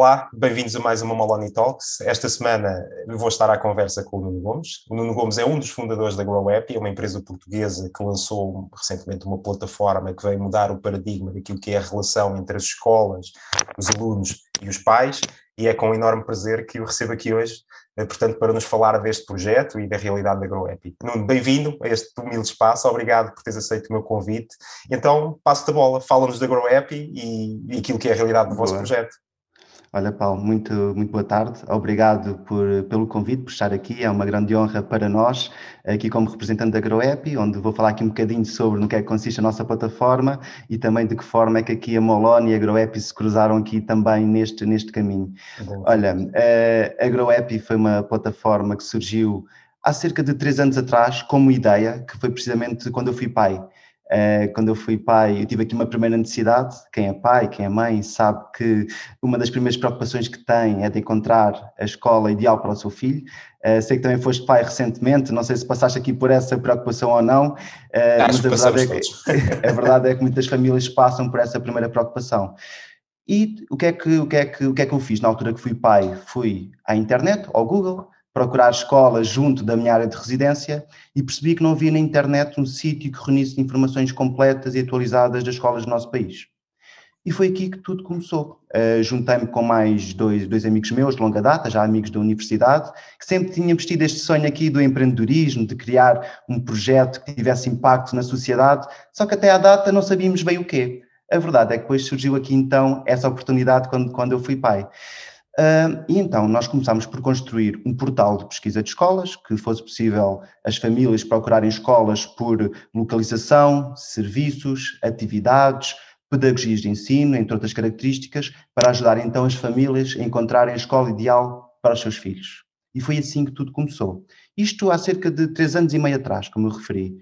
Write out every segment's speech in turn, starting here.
Olá, bem-vindos a mais uma Maloney Talks. Esta semana vou estar à conversa com o Nuno Gomes. O Nuno Gomes é um dos fundadores da Grow App, é uma empresa portuguesa que lançou recentemente uma plataforma que veio mudar o paradigma daquilo que é a relação entre as escolas, os alunos e os pais, e é com enorme prazer que o recebo aqui hoje, eh, portanto, para nos falar deste projeto e da realidade da Grow App. Nuno, bem-vindo a este humilde espaço, obrigado por teres aceito o meu convite. Então, passo-te a bola, fala-nos da Grow App e, e aquilo que é a realidade do Boa. vosso projeto. Olha, Paulo, muito, muito boa tarde. Obrigado por, pelo convite, por estar aqui. É uma grande honra para nós, aqui como representante da AgroApp, onde vou falar aqui um bocadinho sobre no que é que consiste a nossa plataforma e também de que forma é que aqui a Molon e a AgroApp se cruzaram aqui também neste, neste caminho. Olha, a AgroApp foi uma plataforma que surgiu há cerca de três anos atrás como ideia, que foi precisamente quando eu fui pai. Eh, quando eu fui pai, eu tive aqui uma primeira necessidade. Quem é pai, quem é mãe, sabe que uma das primeiras preocupações que tem é de encontrar a escola ideal para o seu filho. Uh, sei que também foste pai recentemente, não sei se passaste aqui por essa preocupação ou não, uh, mas a verdade, é que, a verdade é que muitas famílias passam por essa primeira preocupação. E o que, é que, o, que é que, o que é que eu fiz na altura que fui pai? Fui à internet, ao Google, procurar escolas junto da minha área de residência e percebi que não havia na internet um sítio que reunisse informações completas e atualizadas das escolas do nosso país. E foi aqui que tudo começou. Uh, Juntei-me com mais dois, dois amigos meus de longa data, já amigos da universidade, que sempre tínhamos tido este sonho aqui do empreendedorismo, de criar um projeto que tivesse impacto na sociedade, só que até à data não sabíamos bem o quê. A verdade é que depois surgiu aqui então essa oportunidade quando, quando eu fui pai. Uh, e então nós começámos por construir um portal de pesquisa de escolas, que fosse possível as famílias procurarem escolas por localização, serviços, atividades, pedagogias de ensino, entre outras características, para ajudar então as famílias a encontrarem a escola ideal para os seus filhos. E foi assim que tudo começou. Isto há cerca de três anos e meio atrás, como eu referi.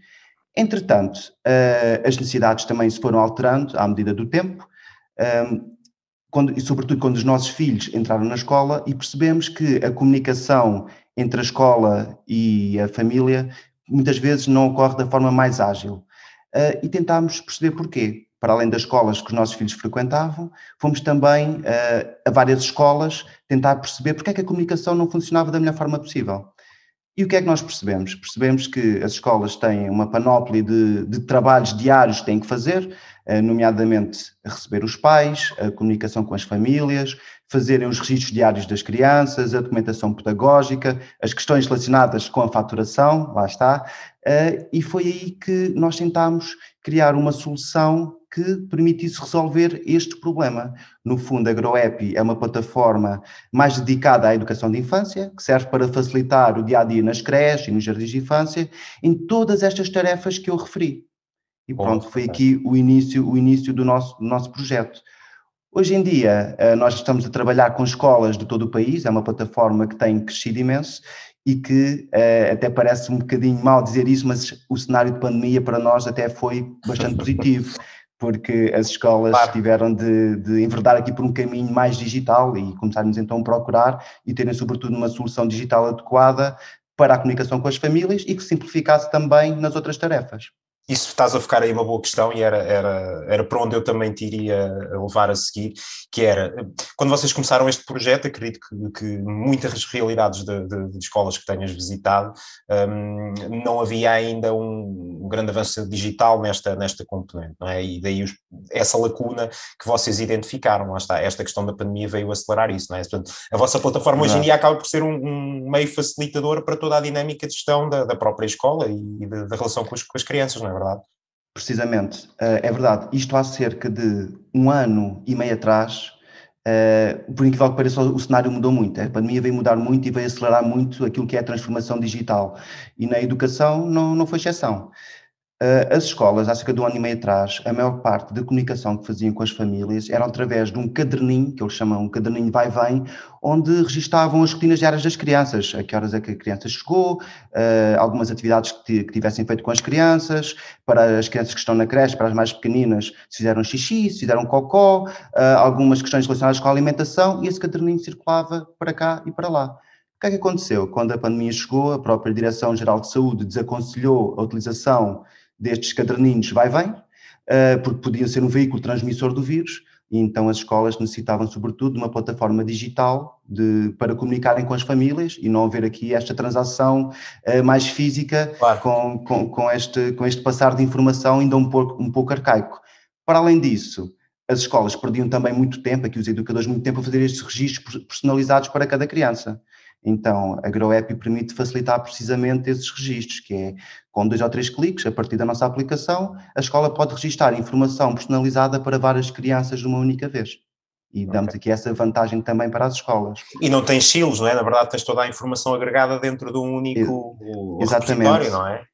Entretanto, uh, as necessidades também se foram alterando à medida do tempo. Quando, e sobretudo quando os nossos filhos entraram na escola e percebemos que a comunicação entre a escola e a família muitas vezes não ocorre da forma mais ágil. Uh, e tentámos perceber porquê. Para além das escolas que os nossos filhos frequentavam, fomos também uh, a várias escolas tentar perceber porque é que a comunicação não funcionava da melhor forma possível. E o que é que nós percebemos? Percebemos que as escolas têm uma panóplia de, de trabalhos diários que têm que fazer, nomeadamente receber os pais, a comunicação com as famílias, fazerem os registros diários das crianças, a documentação pedagógica, as questões relacionadas com a faturação, lá está, eh, e foi aí que nós tentámos criar uma solução que permitisse resolver este problema. No fundo, a GrowApp é uma plataforma mais dedicada à educação de infância, que serve para facilitar o dia a dia nas creches e nos jardins de infância, em todas estas tarefas que eu referi. E pronto, foi aqui o início, o início do, nosso, do nosso projeto. Hoje em dia, eh, nós estamos a trabalhar com escolas de todo o país, é uma plataforma que tem crescido imenso e que eh, até parece um bocadinho mal dizer isso, mas o cenário de pandemia para nós até foi bastante positivo, porque as escolas claro. tiveram de, de enverdar aqui por um caminho mais digital e começarmos então a procurar e terem sobretudo uma solução digital adequada para a comunicação com as famílias e que simplificasse também nas outras tarefas isso estás a focar aí uma boa questão e era, era, era para onde eu também te iria levar a seguir, que era, quando vocês começaram este projeto, acredito que, que muitas realidades de, de, de, escolas que tenhas visitado, um, não havia ainda um, um, grande avanço digital nesta, nesta componente, não é? E daí os, essa lacuna que vocês identificaram, lá está, esta questão da pandemia veio acelerar isso, não é? Portanto, a vossa plataforma hoje em dia acaba por ser um, um, meio facilitador para toda a dinâmica de gestão da, da própria escola e da relação com as, com as crianças, não é? Verdade? Precisamente, uh, é verdade. Isto há cerca de um ano e meio atrás, uh, por incrível que pareça, o cenário mudou muito. A pandemia veio mudar muito e veio acelerar muito aquilo que é a transformação digital. E na educação não, não foi exceção. Eh, as escolas, há cerca de um ano e meio atrás, a maior parte da comunicação que faziam com as famílias era através de um caderninho, que eles chamam um caderninho vai-vem, onde registavam as rotinas diárias das crianças, a que horas é que a criança chegou, eh, algumas atividades que, tivessem feito com as crianças, para as crianças que estão na creche, para as mais pequeninas, se fizeram xixi, se fizeram cocó, eh, algumas questões relacionadas com a alimentação, e esse caderninho circulava para cá e para lá. O que é que aconteceu? Quando a pandemia chegou, a própria Direção-Geral de Saúde desaconselhou a utilização destes caderninhos vai-vem, uh, porque podiam ser um veículo transmissor do vírus. e então as escolas necessitavam sobretudo de uma plataforma digital de, para comunicarem com as famílias e não haver aqui esta transação uh, mais física claro. com, com, com, este, com este passar de informação ainda um pouco, um pouco arcaico. Para além disso, as escolas perdiam também muito tempo, aqui os educadores muito tempo a fazer estes registros personalizados para cada criança. Então, a GrowApp permite facilitar precisamente esses registros, que é com dois ou três cliques, a partir da nossa aplicação, a escola pode registrar informação personalizada para várias crianças de uma única vez. E damos okay. aqui essa vantagem também para as escolas. E não tens silos, não é? Na verdade, tens toda a informação agregada dentro de um único Exatamente. não é?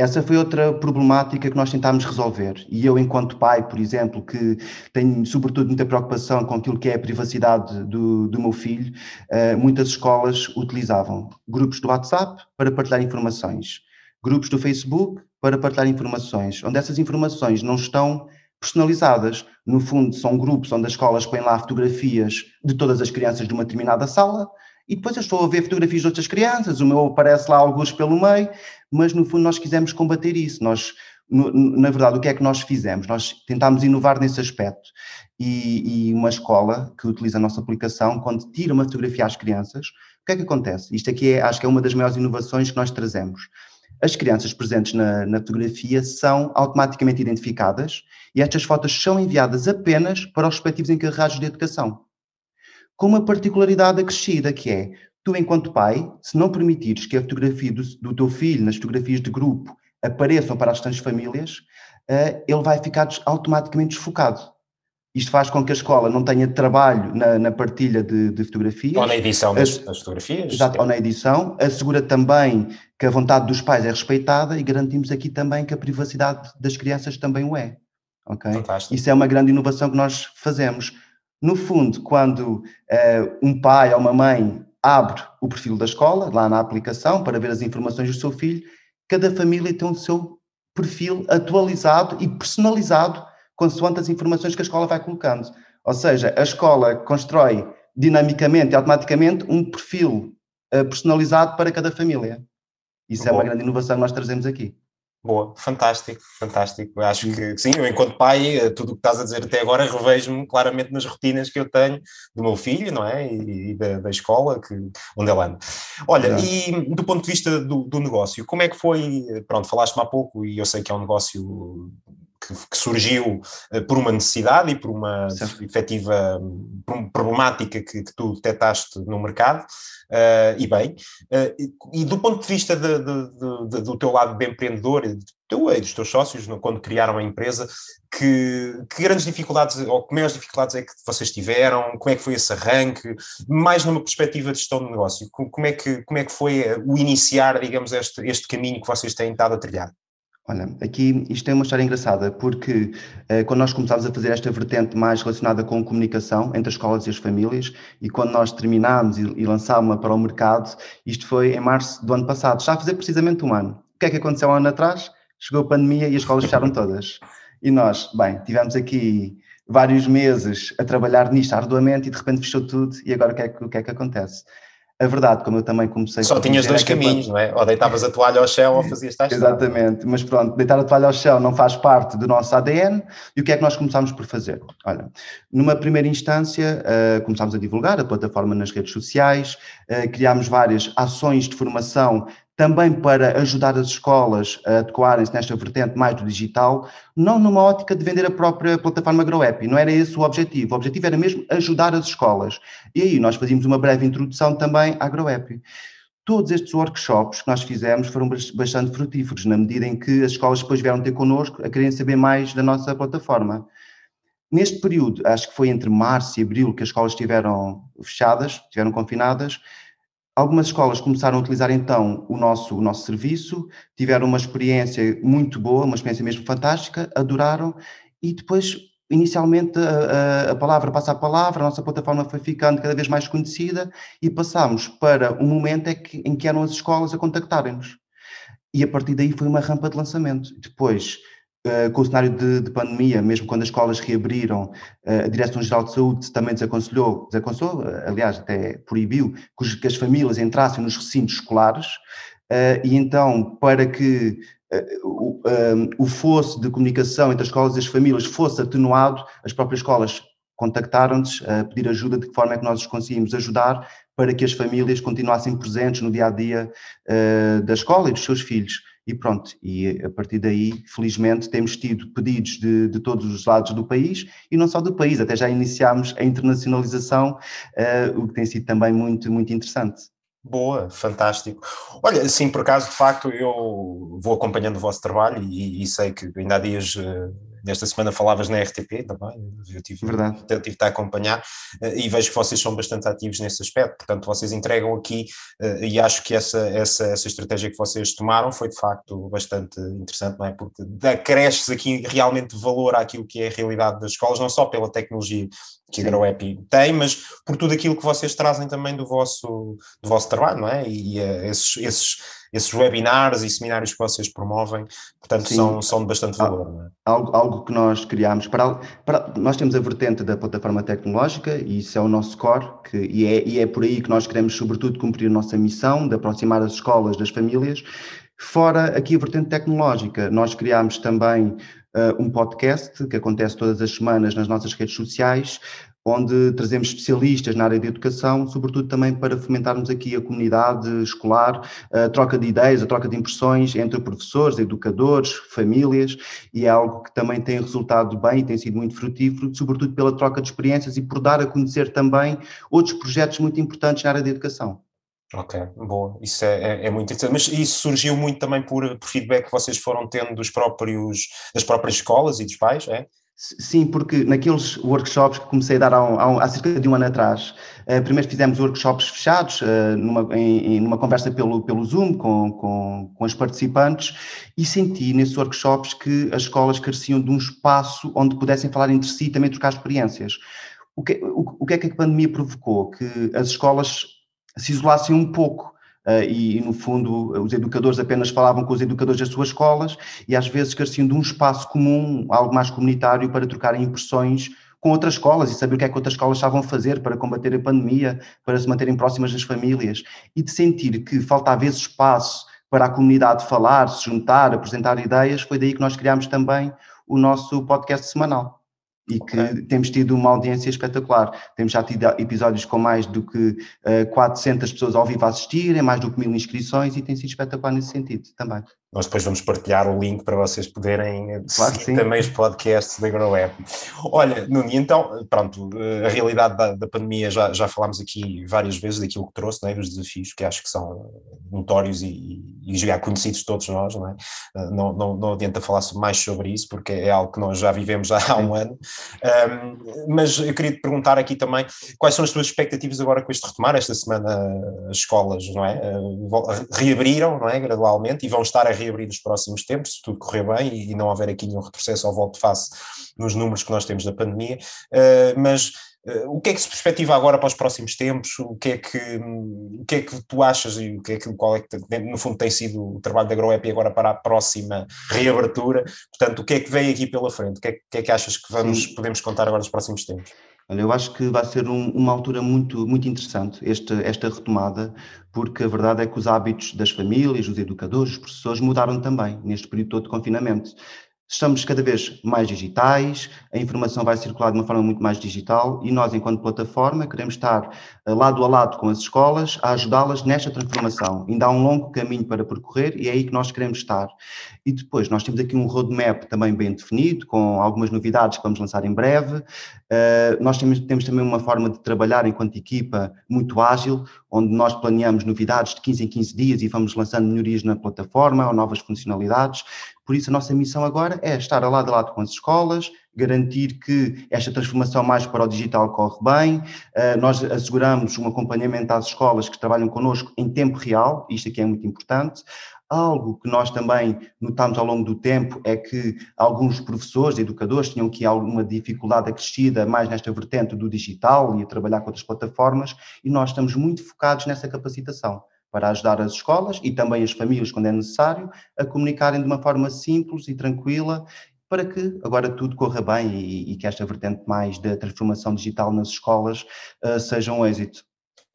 Essa foi outra problemática que nós tentámos resolver. E eu, enquanto pai, por exemplo, que tenho sobretudo muita preocupação com aquilo que é a privacidade do, do meu filho, uh, muitas escolas utilizavam grupos do WhatsApp para partilhar informações, grupos do Facebook para partilhar informações, onde essas informações não estão personalizadas. No fundo, são grupos onde as escolas põem lá fotografias de todas as crianças de uma determinada sala e depois eu estou a ver fotografias de outras crianças, o meu aparece lá alguns pelo meio, mas no fundo nós quisemos combater isso. Nós, na verdade, o que é que nós fizemos? Nós tentámos inovar nesse aspecto. E, e, uma escola que utiliza a nossa aplicação, quando tira uma fotografia às crianças, o que é que acontece? Isto aqui é, acho que é uma das maiores inovações que nós trazemos. As crianças presentes na, na fotografia são automaticamente identificadas e estas fotos são enviadas apenas para os respectivos encarregados de educação com uma particularidade acrescida, que é, tu enquanto pai, se não permitires que a fotografia do, do teu filho, nas fotografias de grupo, apareçam para as restantes famílias, uh, ele vai ficar automaticamente desfocado. Isto faz com que a escola não tenha trabalho na, na partilha de, de, fotografias. Ou na edição das, das fotografias. Exato, ou na edição. Assegura também que a vontade dos pais é respeitada e garantimos aqui também que a privacidade das crianças também o é. Okay? Fantástico. Isso é uma grande inovação que nós fazemos. No fundo, quando uh, um pai ou uma mãe abre o perfil da escola, lá na aplicação, para ver as informações do seu filho, cada família tem o seu perfil atualizado e personalizado consoante as informações que a escola vai colocando. Ou seja, a escola constrói dinamicamente e automaticamente um perfil uh, personalizado para cada família. Isso Bom. é uma grande inovação que nós trazemos aqui. Boa, fantástico, fantástico. Acho que sim, eu enquanto pai, eh, tudo o que estás a dizer até agora, revejo-me claramente nas rotinas que eu tenho do meu filho, não é? E, e da, da, escola que, onde ele anda. Olha, e do ponto de vista do, do negócio, como é que foi? Pronto, falaste-me há pouco e eu sei que é um negócio que, que, surgiu uh, por uma necessidade e por uma certo. efetiva problemática que, que, tu detectaste no mercado, uh, e bem, uh, e, e, do ponto de vista de, de, de, do teu lado de empreendedor, teu e dos teus sócios, quando criaram a empresa, que, que, grandes dificuldades ou que maiores dificuldades é que vocês tiveram? Como é que foi esse arranque? Mais numa perspectiva de gestão de negócio, como é que, como é que foi o iniciar, digamos, este, este caminho que vocês têm estado a trilhar? Olha, aqui isto é uma história engraçada, porque eh, quando nós começámos a fazer esta vertente mais relacionada com comunicação entre as escolas e as famílias, e quando nós terminámos e, e lançámos-la para o mercado, isto foi em março do ano passado, está a fazer precisamente um ano. O que é que aconteceu um ano atrás? Chegou a pandemia e as escolas fecharam todas. E nós, bem, tivemos aqui vários meses a trabalhar nisto arduamente e de repente fechou tudo, e agora o que é que, o que, é que acontece? A verdade, como eu também comecei... Só tinhas dois é caminhos, não é? Ou deitavas a toalha ao chão ou fazias tais Exatamente, mas pronto, deitar a toalha ao chão não faz parte do nosso ADN e o que é que nós começámos por fazer? Olha, numa primeira instância uh, começámos a divulgar a plataforma nas redes sociais, uh, criámos várias ações de formação também para ajudar as escolas a adequarem-se nesta vertente mais do digital, não numa ótica de vender a própria plataforma GrowApp, não era esse o objetivo, o objetivo era mesmo ajudar as escolas. E aí nós fazíamos uma breve introdução também à GrowApp. Todos estes workshops que nós fizemos foram bastante frutíferos, na medida em que as escolas depois vieram ter connosco a querem saber mais da nossa plataforma. Neste período, acho que foi entre março e abril que as escolas estiveram fechadas, estiveram confinadas, Algumas escolas começaram a utilizar então o nosso, o nosso serviço, tiveram uma experiência muito boa, uma experiência mesmo fantástica, adoraram e depois, inicialmente, a, a, palavra passa a palavra, a nossa plataforma foi ficando cada vez mais conhecida e passámos para um momento em que, em que eram as escolas a contactarem-nos. E a partir daí foi uma rampa de lançamento. Depois, Uh, com o cenário de, de, pandemia, mesmo quando as escolas reabriram, uh, a Direção-Geral de Saúde também desaconselhou, desaconselhou, uh, aliás, até proibiu que, as famílias entrassem nos recintos escolares, e então, para que o, o fosso de comunicação entre as escolas e as famílias fosse atenuado, as próprias escolas contactaram-nos a pedir ajuda de que forma é que nós os conseguimos ajudar para que as famílias continuassem presentes no dia a dia da escola e dos seus filhos. E pronto, e a partir daí, felizmente, temos tido pedidos de, de todos os lados do país e não só do país, até já iniciámos a internacionalização, uh, o que tem sido também muito, muito interessante. Boa, fantástico. Olha, sim, por acaso, de facto, eu vou acompanhando o vosso trabalho e, e sei que ainda há dias uh, Nesta semana falavas na RTP também, eu tive, Verdade. eu tive a acompanhar eh, e vejo que vocês são bastante ativos nesse aspecto, portanto vocês entregam aqui eh, e acho que essa, essa, essa estratégia que vocês tomaram foi de facto bastante interessante, não é? Porque acresces aqui realmente valor àquilo que é a realidade das escolas, não só pela tecnologia que a GrowApp tem, mas por tudo aquilo que vocês trazem também do vosso, do vosso trabalho, não é? E, e uh, esses, esses esses webinars e seminários que vocês promovem, portanto, são, são de bastante valor. É? algo, algo que nós criámos, para, para, nós temos a vertente da plataforma tecnológica e isso é o nosso core, que, e, é, e é por aí que nós queremos, sobretudo, cumprir a nossa missão de aproximar as escolas das famílias. Fora aqui a vertente tecnológica, nós criámos também uh, um podcast que acontece todas as semanas nas nossas redes sociais, onde trazemos especialistas na área de educação, sobretudo também para fomentarmos aqui a comunidade escolar, a troca de ideias, a troca de impressões entre professores, educadores, famílias, e é algo que também tem resultado bem e tem sido muito frutífero, sobretudo pela troca de experiências e por dar a conhecer também outros projetos muito importantes na área de educação. Ok, boa, isso é, é, é, muito interessante. Mas isso surgiu muito também por, por feedback que vocês foram tendo dos próprios, das próprias escolas e dos pais, é? Sim, porque naqueles workshops que comecei a dar há, um, há, cerca de um ano atrás, uh, primeiro fizemos workshops fechados, uh, numa, em, numa conversa pelo, pelo Zoom com, com, com os participantes, e senti nesses workshops que as escolas careciam de um espaço onde pudessem falar entre si e também trocar experiências. O que, o, o que é que a pandemia provocou? Que as escolas se isolassem um pouco e, e, no fundo, os educadores apenas falavam com os educadores das suas escolas e às vezes careciam de um espaço comum, algo mais comunitário, para trocarem impressões com outras escolas e saber o que é que outras escolas estavam a fazer para combater a pandemia, para se manterem próximas das famílias. E de sentir que faltava esse espaço para a comunidade falar, se juntar, apresentar ideias, foi daí que nós criámos também o nosso podcast semanal e okay. que temos tido uma audiência espetacular. Temos já tido episódios com mais do que uh, eh, 400 pessoas ao vivo a assistirem, mais do que mil inscrições e tem sido espetacular nesse sentido também. Nós depois vamos partilhar o link para vocês poderem eh, claro seguir também os podcasts da GrowApp. Olha, Nuni, então, pronto, eh, a realidade da, da, pandemia já, já falámos aqui várias vezes daquilo que trouxe, é? dos desafios que acho que são notórios e, e, já conhecidos todos nós, não, é? Eh, não, não, não adianta falar mais sobre isso, porque é algo que nós já vivemos há um ano. Um, mas eu queria te perguntar aqui também quais são as tuas expectativas agora com este retomar. Esta semana as escolas, não é? Reabriram, não é? Gradualmente e vão estar a reabrir nos próximos tempos, se tudo correr bem e, não houver aqui nenhum retrocesso ao volto de face nos números que nós temos da pandemia, uh, mas uh, o que é que se perspectiva agora para os próximos tempos? O que é que, o que, é que tu achas e o que é que, qual é que, no fundo, tem sido o trabalho da GrowApp agora para a próxima reabertura? Portanto, o que é que vem aqui pela frente? O que é, que, é que achas que vamos, podemos contar agora nos próximos tempos? Olha, eu acho que vai ser um, uma altura muito, muito interessante esta, esta retomada, porque a verdade é que os hábitos das famílias, os educadores, os professores mudaram também neste período todo de confinamento. Estamos cada vez mais digitais, a informação vai circular de uma forma muito mais digital e nós, enquanto plataforma, queremos estar eh, lado a lado com as escolas a ajudá-las nesta transformação. Ainda há um longo caminho para percorrer e é aí que nós queremos estar. E depois, nós temos aqui um roadmap também bem definido, com algumas novidades que vamos lançar em breve. Uh, nós temos, temos também uma forma de trabalhar enquanto equipa muito ágil, onde nós planeamos novidades de 15 em 15 dias e vamos lançando melhorias na plataforma ou novas funcionalidades. Por isso, a nossa missão agora é estar lado a lado com as escolas, garantir que esta transformação mais para o digital corre bem. Eh, nós asseguramos um acompanhamento às escolas que trabalham connosco em tempo real, isto aqui é muito importante. Algo que nós também notamos ao longo do tempo é que alguns professores, educadores, tinham aqui alguma dificuldade acrescida mais nesta vertente do digital e a trabalhar com outras plataformas, e nós estamos muito focados nessa capacitação para ajudar as escolas e também as famílias, quando é necessário, a comunicarem de uma forma simples e tranquila para que agora tudo corra bem e, e que esta vertente mais da transformação digital nas escolas uh, seja um êxito.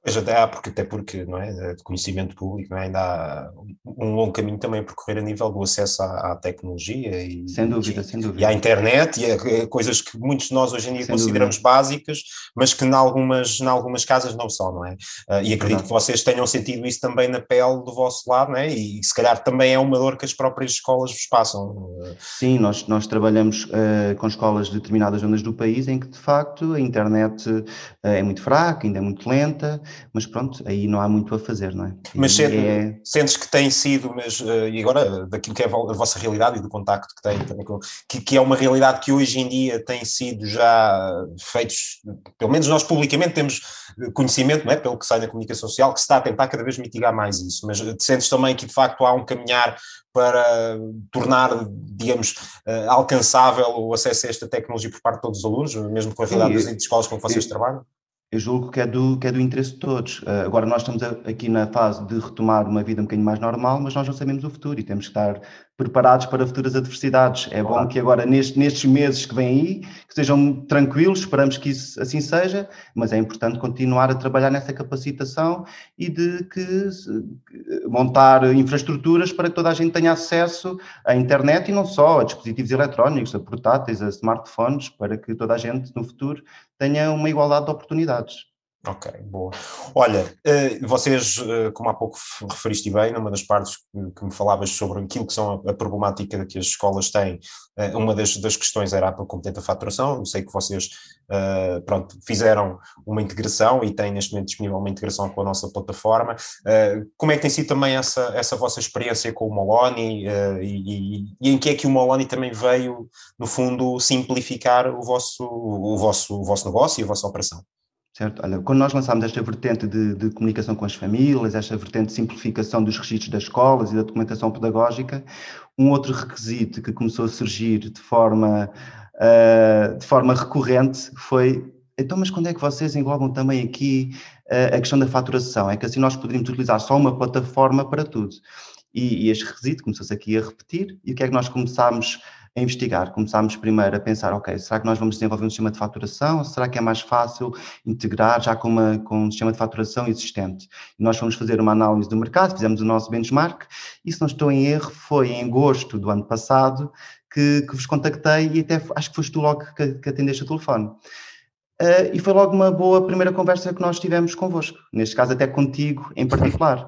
Pois até há, porque, até porque não é, de conhecimento público não é, ainda há um longo caminho também a percorrer a nível do acesso à, à tecnologia e, sem dúvida, e, sem dúvida. e à internet e a, a, coisas que muitos de nós hoje em dia sem consideramos dúvida. básicas, mas que em algumas, em algumas casas não são, não é? Uh, e acredito que vocês tenham sentido isso também na pele do vosso lado, não é? E, se calhar também é uma dor que as próprias escolas vos passam. Sim, nós, nós trabalhamos uh, com escolas de determinadas zonas do país em que de facto a internet uh, é muito fraca, ainda é muito lenta, mas pronto, aí não há muito a fazer, não é? Mas sente, é... sentes que tem sido, mas, uh, e agora daquilo que é a vossa realidade e do contacto que tem, que, que é uma realidade que hoje em dia tem sido já feitos, pelo menos nós publicamente temos conhecimento, não é? pelo que sai na comunicação social, que se está a tentar cada vez mitigar mais isso, mas sentes também que de facto há um caminhar para tornar, digamos, alcançável o acesso a esta tecnologia por parte de todos os alunos, mesmo com a realidade das escolas com que vocês trabalham? Eu julgo que é do, que é do interesse de todos. Uh, agora, nós estamos a, aqui na fase de retomar uma vida um bocadinho mais normal, mas nós não sabemos o futuro e temos que estar preparados para futuras adversidades. É bom que agora, neste, nestes meses que vêm aí, que sejam tranquilos, esperamos que isso assim seja, mas é importante continuar a trabalhar nessa capacitação e de que montar infraestruturas para que toda a gente tenha acesso à internet e não só, a dispositivos eletrónicos, a portáteis, a smartphones, para que toda a gente no futuro tenha uma igualdade de oportunidades. Ok, boa. Olha, eh, vocês, eh, como há pouco referiste bem, numa das partes que me falavas sobre aquilo que são a problemática que as escolas têm, eh, uma das, das questões era a competente faturação. Eu sei que vocês, pronto, fizeram uma integração e têm neste momento disponível uma integração com a nossa plataforma. Como é que tem sido também essa, essa vossa experiência com o Moloni e, e, e em que é que o Moloni também veio, no fundo, simplificar o vosso, o vosso, o vosso negócio e a vossa operação? Certo? Olha, quando nós lançámos esta vertente de, de, comunicação com as famílias, esta vertente de simplificação dos registros das escolas e da documentação pedagógica, um outro requisito que começou a surgir de forma, uh, de forma recorrente foi então, mas quando é que vocês englobam também aqui uh, a questão da faturação? É que assim nós poderíamos utilizar só uma plataforma para tudo. E, e este requisito começou-se aqui a repetir, e o que é que nós começámos a investigar. Começámos primeiro a pensar, ok, será que nós vamos desenvolver um sistema de faturação? Será que é mais fácil integrar já com, uma, com um sistema de faturação existente? E nós fomos fazer uma análise do mercado, fizemos o nosso benchmark, e se não estou em erro, foi em agosto do ano passado que, que vos contactei e até acho que foste tu logo que, que atendeste o telefone. Uh, e foi logo uma boa primeira conversa que nós tivemos convosco, neste caso até contigo em particular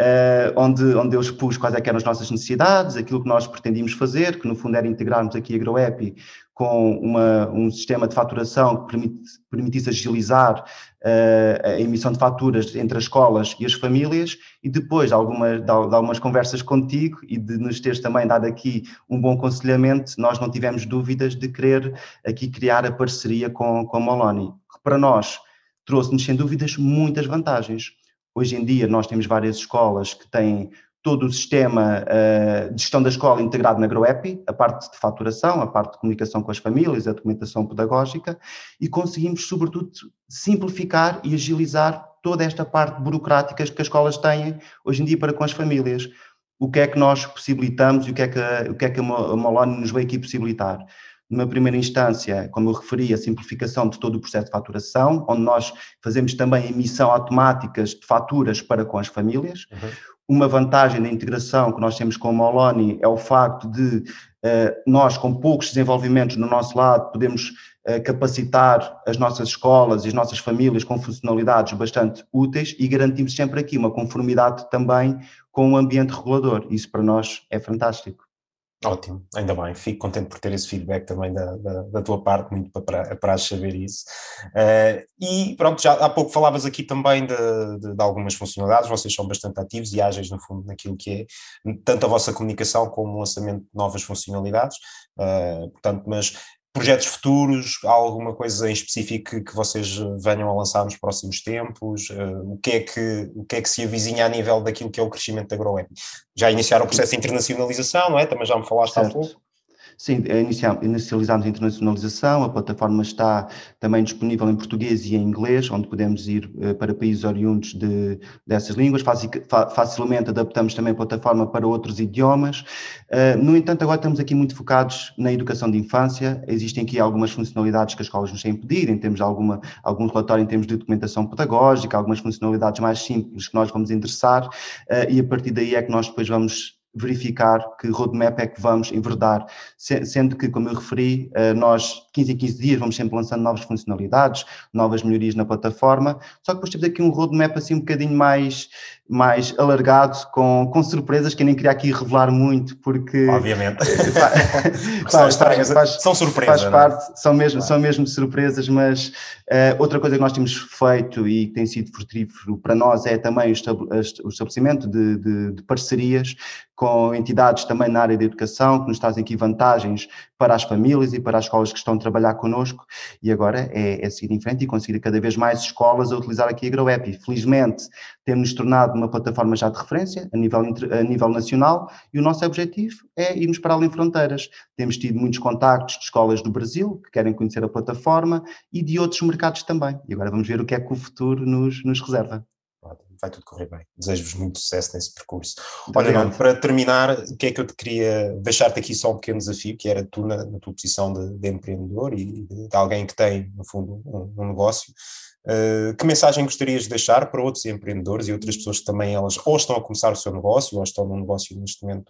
uh, onde, onde eu expus quais é eram as nossas necessidades, aquilo que nós pretendíamos fazer, que no fundo era integrarmos aqui a GrowApp com uma, um sistema de faturação que permite, permitisse agilizar uh, a emissão de faturas entre as escolas e as famílias, e depois de, alguma, de, de, algumas conversas contigo e de nos teres também dado aqui um bom aconselhamento, nós não tivemos dúvidas de querer aqui criar a parceria com, com a Moloni, que para nós trouxe-nos sem dúvidas muitas vantagens. Hoje em dia nós temos várias escolas que têm todo o sistema uh, de gestão da escola integrado na GrowApp, a parte de faturação, a parte de comunicação com as famílias, a documentação pedagógica, e conseguimos, sobretudo, simplificar e agilizar toda esta parte burocrática que as escolas têm hoje em dia para com as famílias. O que é que nós possibilitamos e o que é que, o que, é que a Molone nos veio aqui possibilitar? Numa primeira instância, como eu referi, a simplificação de todo o processo de faturação, onde nós fazemos também emissão automáticas de faturas para com as famílias. Uhum. Uma vantagem da integração que nós temos com a Moloni é o facto de uh, nós, com poucos desenvolvimentos no nosso lado, podemos uh, capacitar as nossas escolas e as nossas famílias com funcionalidades bastante úteis e garantimos sempre aqui uma conformidade também com o ambiente regulador. Isso para nós é fantástico. Ótimo, ainda bem, fico contente por ter esse feedback também da, da, da tua parte, muito para, para saber isso. Uh, e pronto, já há pouco falavas aqui também de, de, de, algumas funcionalidades, vocês são bastante ativos e ágeis no fundo naquilo que é tanto a vossa comunicação como o lançamento de novas funcionalidades, uh, portanto, mas projetos futuros, há alguma coisa em específico que, que vocês venham a lançar nos próximos tempos? Uh, o, que é que, o que é que se avizinha a nível daquilo que é o crescimento da GrowApp? Já iniciaram o processo de internacionalização, não é? Também já me falaste certo. há pouco. Sim, é inicializamos a internacionalização, a plataforma está também disponível em português e em inglês, onde podemos ir uh, para países oriundos de, dessas línguas, facilmente adaptamos também a plataforma para outros idiomas. Uh, no entanto, agora estamos aqui muito focados na educação de infância, existem aqui algumas funcionalidades que as escolas nos têm pedido, em termos de alguma, algum relatório em termos de documentação pedagógica, algumas funcionalidades mais simples que nós vamos endereçar, uh, e a partir daí é que nós depois vamos verificar que roadmap é que vamos enverdar, sendo que, como eu referi, eh, nós 15 em 15 dias vamos sempre lançando novas funcionalidades, novas melhorias na plataforma, só que depois temos aqui um roadmap assim um bocadinho mais, mais alargado, com, com surpresas que eu nem queria aqui revelar muito, porque... Obviamente. faz, faz, faz, são surpresas. Faz é? parte, são mesmo, claro. são mesmo surpresas, mas uh, outra coisa que nós temos feito e que tem sido frutífero para nós é também o estabelecimento de, de, de parcerias com entidades também na área da educação, que nos trazem aqui vantagens para as famílias e para as escolas que estão a trabalhar connosco, e agora é, é seguir em frente e conseguir cada vez mais escolas a utilizar aqui a GrowApp. Felizmente, temos tornado uma plataforma já de referência a nível, a nível nacional, e o nosso objetivo é irmos para além fronteiras. Temos tido muitos contactos de escolas do Brasil, que querem conhecer a plataforma, e de outros mercados também. E agora vamos ver o que é que o futuro nos, nos reserva vai tudo correr bem. Desejo-vos muito sucesso nesse percurso. Muito Olha, Nuno, para terminar, o que é que eu te queria deixar-te aqui só um pequeno desafio, que era tu na, na tua posição de, de, empreendedor e de, de, alguém que tem, no fundo, um, um negócio. Uh, que mensagem gostarias de deixar para outros empreendedores e outras pessoas que também elas ou estão a começar o seu negócio ou estão num negócio neste momento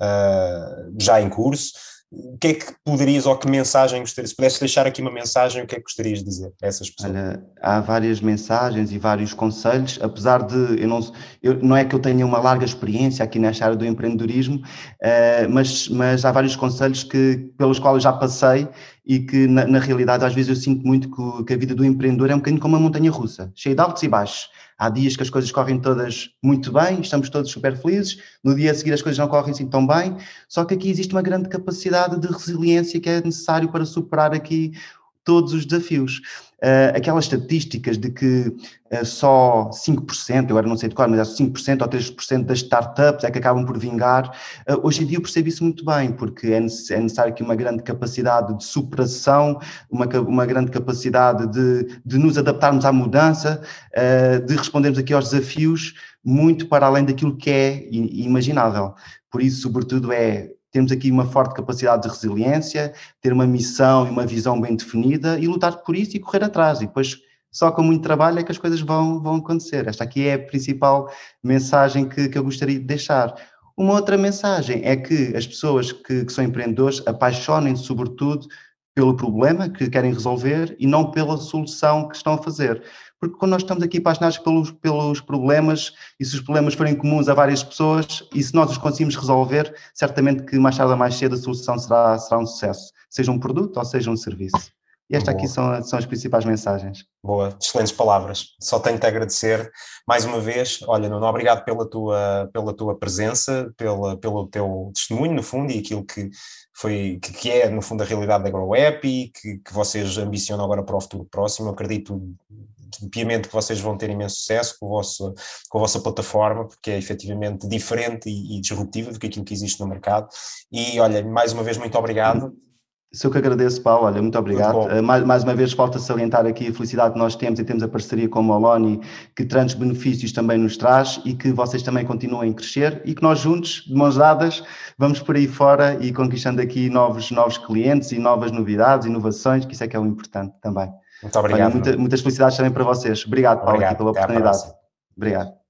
uh, já em curso? O que é que poderias ou que mensagem gostarias, se pudesse deixar aqui uma mensagem, o que é que gostarias de dizer a essas pessoas? Olha, há várias mensagens e vários conselhos, apesar de, eu não, eu, não é que eu tenha uma larga experiência aqui nesta área do empreendedorismo, uh, mas, mas há vários conselhos que, pelos quais eu já passei e que na, na realidade às vezes eu sinto muito que, que a vida do empreendedor é um bocadinho como uma montanha russa, cheia de altos e baixos. Há dias que as coisas correm todas muito bem, estamos todos super felizes, no dia a seguir as coisas não correm assim tão bem, só que aqui existe uma grande capacidade de resiliência que é necessário para superar aqui todos os desafios. Uh, aquelas estatísticas de que uh, só 5%, agora não sei de qual, mas é 5% ou 3% das startups é que acabam por vingar, uh, hoje em dia eu percebo isso muito bem, porque é, é necessário aqui uma grande capacidade de superação, uma, uma grande capacidade de, de nos adaptarmos à mudança, de respondermos aqui aos desafios muito para além daquilo que é imaginável. Por isso, sobretudo, é temos aqui uma forte capacidade de resiliência, ter uma missão e uma visão bem definida e lutar por isso e correr atrás. E depois, só com muito trabalho é que as coisas vão, vão acontecer. Esta aqui é a principal mensagem que, que eu gostaria de deixar. Uma outra mensagem é que as pessoas que, que são empreendedores apaixonem-se, sobretudo, pelo problema que querem resolver e não pela solução que estão a fazer porque quando nós estamos aqui apaixonados pelos, pelos problemas, e se os problemas forem comuns a várias pessoas, e se nós os conseguimos resolver, certamente que mais tarde ou mais cedo a solução será, será um sucesso, seja um produto ou seja um serviço. E estas aqui são, são as principais mensagens. Boa, excelentes palavras. Só tenho-te agradecer mais uma vez. Olha, Nuno, obrigado pela tua, pela tua presença, pela, pelo teu testemunho, no fundo, e aquilo que, foi, que, que é, no fundo, a realidade da GrowApp e que, que vocês ambicionam agora para o futuro próximo. Eu acredito piamente que vocês vão ter imenso sucesso com, vosso, com a vossa plataforma, porque é efetivamente diferente e, e disruptiva do que aquilo que existe no mercado. E olha, mais uma vez, muito obrigado. Sou que agradeço, Paulo. Olha, muito obrigado. Muito uh, mais, mais, uma vez, falta salientar aqui a felicidade que nós temos e temos a parceria com o Moloni, que tantos benefícios também nos traz e que vocês também continuem a crescer e que nós juntos, de mãos dadas, vamos por aí fora e conquistando aqui novos, novos clientes e novas novidades, inovações, que isso é que é o importante também. Muito obrigado. Olha, muita, muitas felicidades também para vocês. Obrigado, Paulo, obrigado. pela oportunidade. Obrigado.